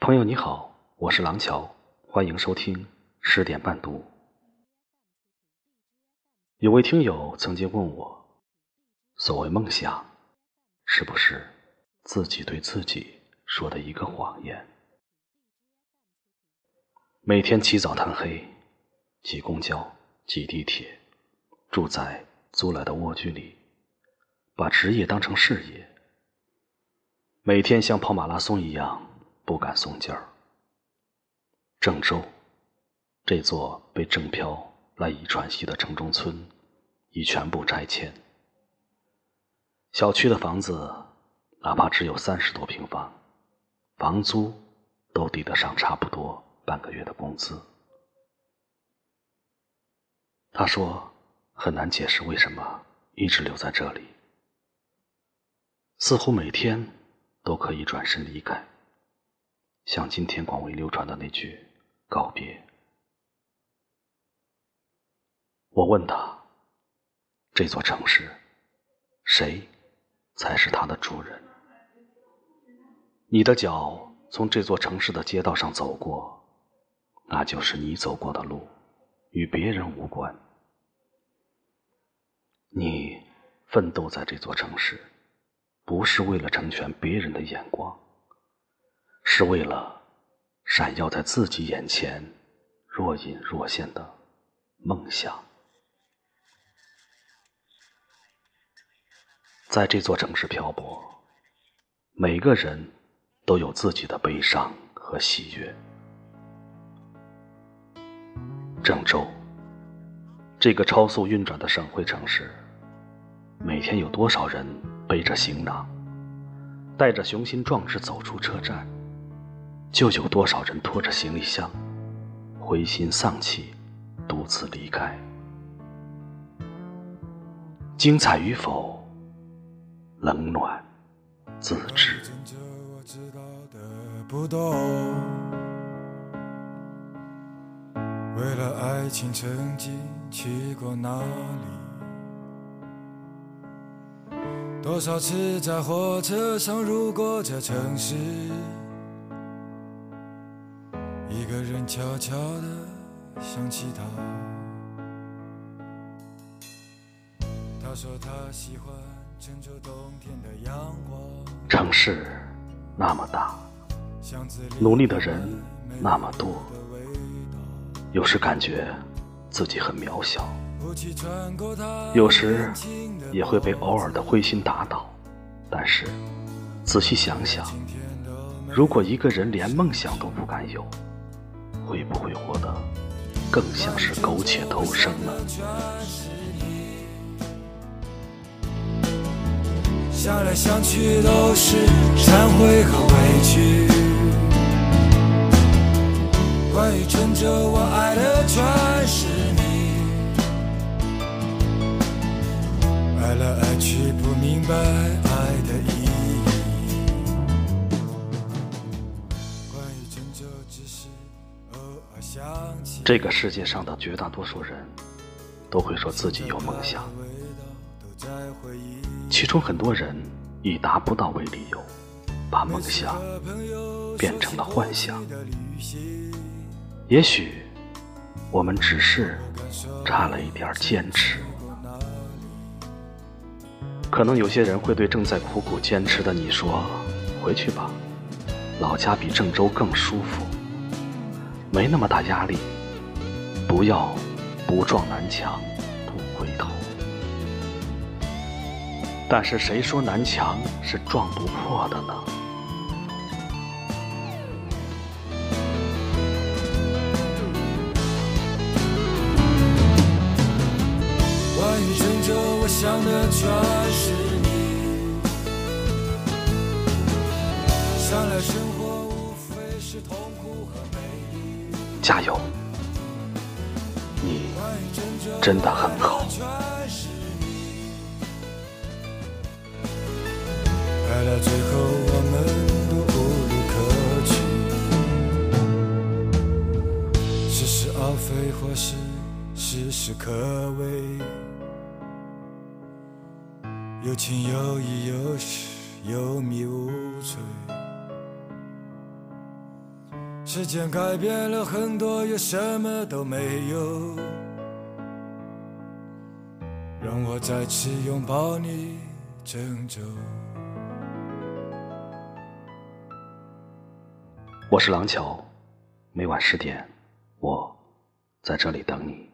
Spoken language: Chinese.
朋友你好，我是廊桥，欢迎收听十点半读。有位听友曾经问我，所谓梦想，是不是自己对自己说的一个谎言？每天起早贪黑，挤公交、挤地铁，住在租来的蜗居里，把职业当成事业，每天像跑马拉松一样不敢松劲儿。郑州，这座被郑飘。赖以喘息的城中村已全部拆迁，小区的房子哪怕只有三十多平方，房租都抵得上差不多半个月的工资。他说很难解释为什么一直留在这里，似乎每天都可以转身离开，像今天广为流传的那句告别。我问他：“这座城市，谁才是它的主人？”你的脚从这座城市的街道上走过，那就是你走过的路，与别人无关。你奋斗在这座城市，不是为了成全别人的眼光，是为了闪耀在自己眼前若隐若现的梦想。在这座城市漂泊，每个人都有自己的悲伤和喜悦。郑州，这个超速运转的省会城市，每天有多少人背着行囊，带着雄心壮志走出车站，就有多少人拖着行李箱，灰心丧气，独自离开。精彩与否？冷暖自知。为了爱情曾经去过哪里？多少次在火车上路过这城市，一个人悄悄地想起他。他说他喜欢。城市那么大，努力的人那么多，有时感觉自己很渺小，有时也会被偶尔的灰心打倒。但是仔细想想，如果一个人连梦想都不敢有，会不会活得更像是苟且偷生呢？想来想去都是忏悔和委屈。关于撑着我爱的全是你，爱来爱去不明白这个世界上的绝大多数人都会说自己有梦想。其中很多人以达不到为理由，把梦想变成了幻想。也许我们只是差了一点坚持。可能有些人会对正在苦苦坚持的你说：“回去吧，老家比郑州更舒服，没那么大压力，不要不撞南墙不回头。”但是谁说南墙是撞不破的呢？关于郑州，我想的全是你。想来生活无非是痛苦和悲。加油，你真的很好。爱到最后，我们都无路可去，似是而非，或是事事可畏，有情有义，有时有迷无垂。时间改变了很多，也什么都没有。让我再次拥抱你，郑州。我是廊桥，每晚十点，我在这里等你。